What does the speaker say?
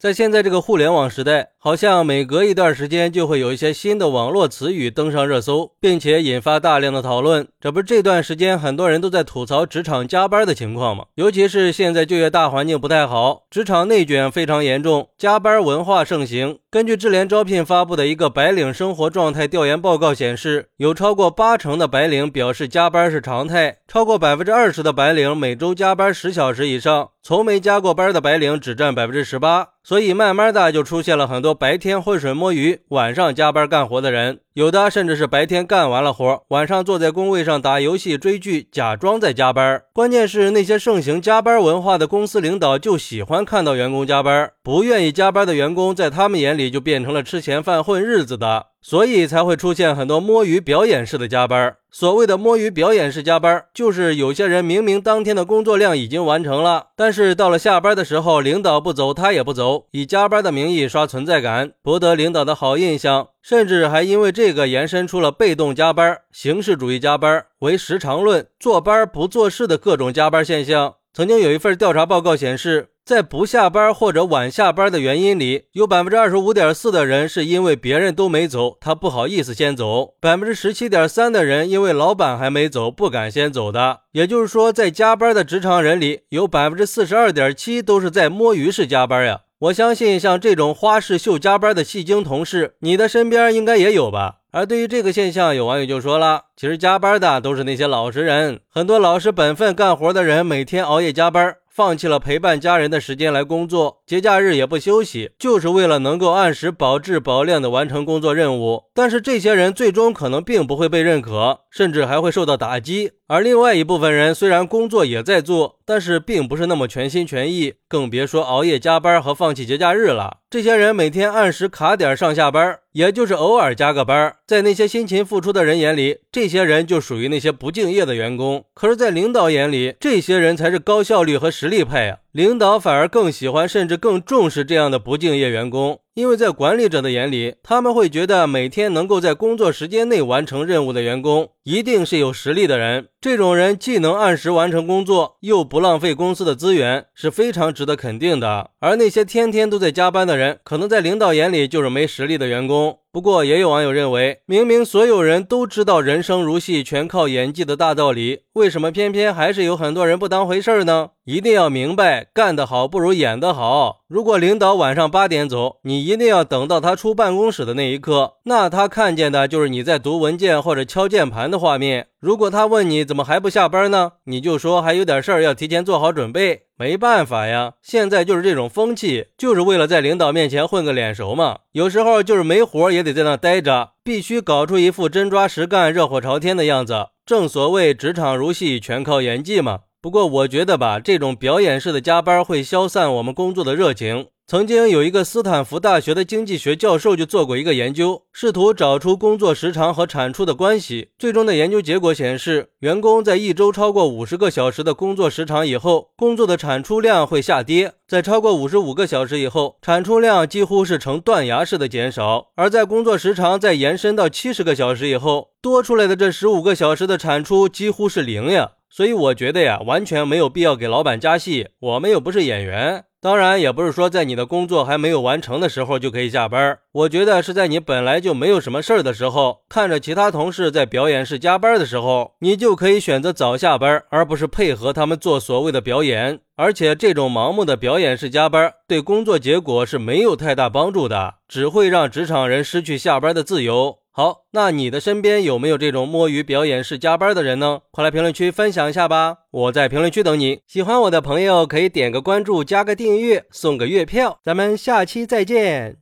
在现在这个互联网时代，好像每隔一段时间就会有一些新的网络词语登上热搜，并且引发大量的讨论。这不是这段时间很多人都在吐槽职场加班的情况吗？尤其是现在就业大环境不太好，职场内卷非常严重，加班文化盛行。根据智联招聘发布的一个白领生活状态调研报告显示，有超过八成的白领表示加班是常态，超过百分之二十的白领每周加班十小时以上，从没加过班的白领只占百分之十八。所以慢慢的就出现了很多白天浑水摸鱼，晚上加班干活的人，有的甚至是白天干完了活，晚上坐在工位上打游戏追剧，假装在加班。关键是那些盛行加班文化的公司领导就喜欢看到员工加班，不愿意加班的员工在他们眼里就变成了吃闲饭混日子的。所以才会出现很多摸鱼表演式的加班。所谓的摸鱼表演式加班，就是有些人明明当天的工作量已经完成了，但是到了下班的时候，领导不走，他也不走，以加班的名义刷存在感，博得领导的好印象，甚至还因为这个延伸出了被动加班、形式主义加班、为时长论、坐班不做事的各种加班现象。曾经有一份调查报告显示。在不下班或者晚下班的原因里，有百分之二十五点四的人是因为别人都没走，他不好意思先走；百分之十七点三的人因为老板还没走，不敢先走的。也就是说，在加班的职场人里，有百分之四十二点七都是在摸鱼式加班呀。我相信，像这种花式秀加班的戏精同事，你的身边应该也有吧？而对于这个现象，有网友就说了：“其实加班的都是那些老实人，很多老实本分干活的人，每天熬夜加班。”放弃了陪伴家人的时间来工作，节假日也不休息，就是为了能够按时保质保量的完成工作任务。但是这些人最终可能并不会被认可，甚至还会受到打击。而另外一部分人虽然工作也在做，但是并不是那么全心全意，更别说熬夜加班和放弃节假日了。这些人每天按时卡点上下班，也就是偶尔加个班。在那些辛勤付出的人眼里，这些人就属于那些不敬业的员工。可是，在领导眼里，这些人才是高效率和实力派呀。领导反而更喜欢，甚至更重视这样的不敬业员工，因为在管理者的眼里，他们会觉得每天能够在工作时间内完成任务的员工，一定是有实力的人。这种人既能按时完成工作，又不浪费公司的资源，是非常值得肯定的。而那些天天都在加班的人，可能在领导眼里就是没实力的员工。不过，也有网友认为，明明所有人都知道人生如戏，全靠演技的大道理，为什么偏偏还是有很多人不当回事儿呢？一定要明白，干得好不如演得好。如果领导晚上八点走，你一定要等到他出办公室的那一刻，那他看见的就是你在读文件或者敲键盘的画面。如果他问你怎么还不下班呢？你就说还有点事儿要提前做好准备。没办法呀，现在就是这种风气，就是为了在领导面前混个脸熟嘛。有时候就是没活也得在那待着，必须搞出一副真抓实干、热火朝天的样子。正所谓职场如戏，全靠演技嘛。不过我觉得吧，这种表演式的加班会消散我们工作的热情。曾经有一个斯坦福大学的经济学教授就做过一个研究，试图找出工作时长和产出的关系。最终的研究结果显示，员工在一周超过五十个小时的工作时长以后，工作的产出量会下跌；在超过五十五个小时以后，产出量几乎是呈断崖式的减少；而在工作时长再延伸到七十个小时以后，多出来的这十五个小时的产出几乎是零呀。所以我觉得呀，完全没有必要给老板加戏。我们又不是演员。当然，也不是说在你的工作还没有完成的时候就可以下班。我觉得是在你本来就没有什么事儿的时候，看着其他同事在表演室加班的时候，你就可以选择早下班，而不是配合他们做所谓的表演。而且，这种盲目的表演式加班对工作结果是没有太大帮助的，只会让职场人失去下班的自由。好，那你的身边有没有这种摸鱼表演式加班的人呢？快来评论区分享一下吧！我在评论区等你。喜欢我的朋友可以点个关注，加个订阅，送个月票。咱们下期再见。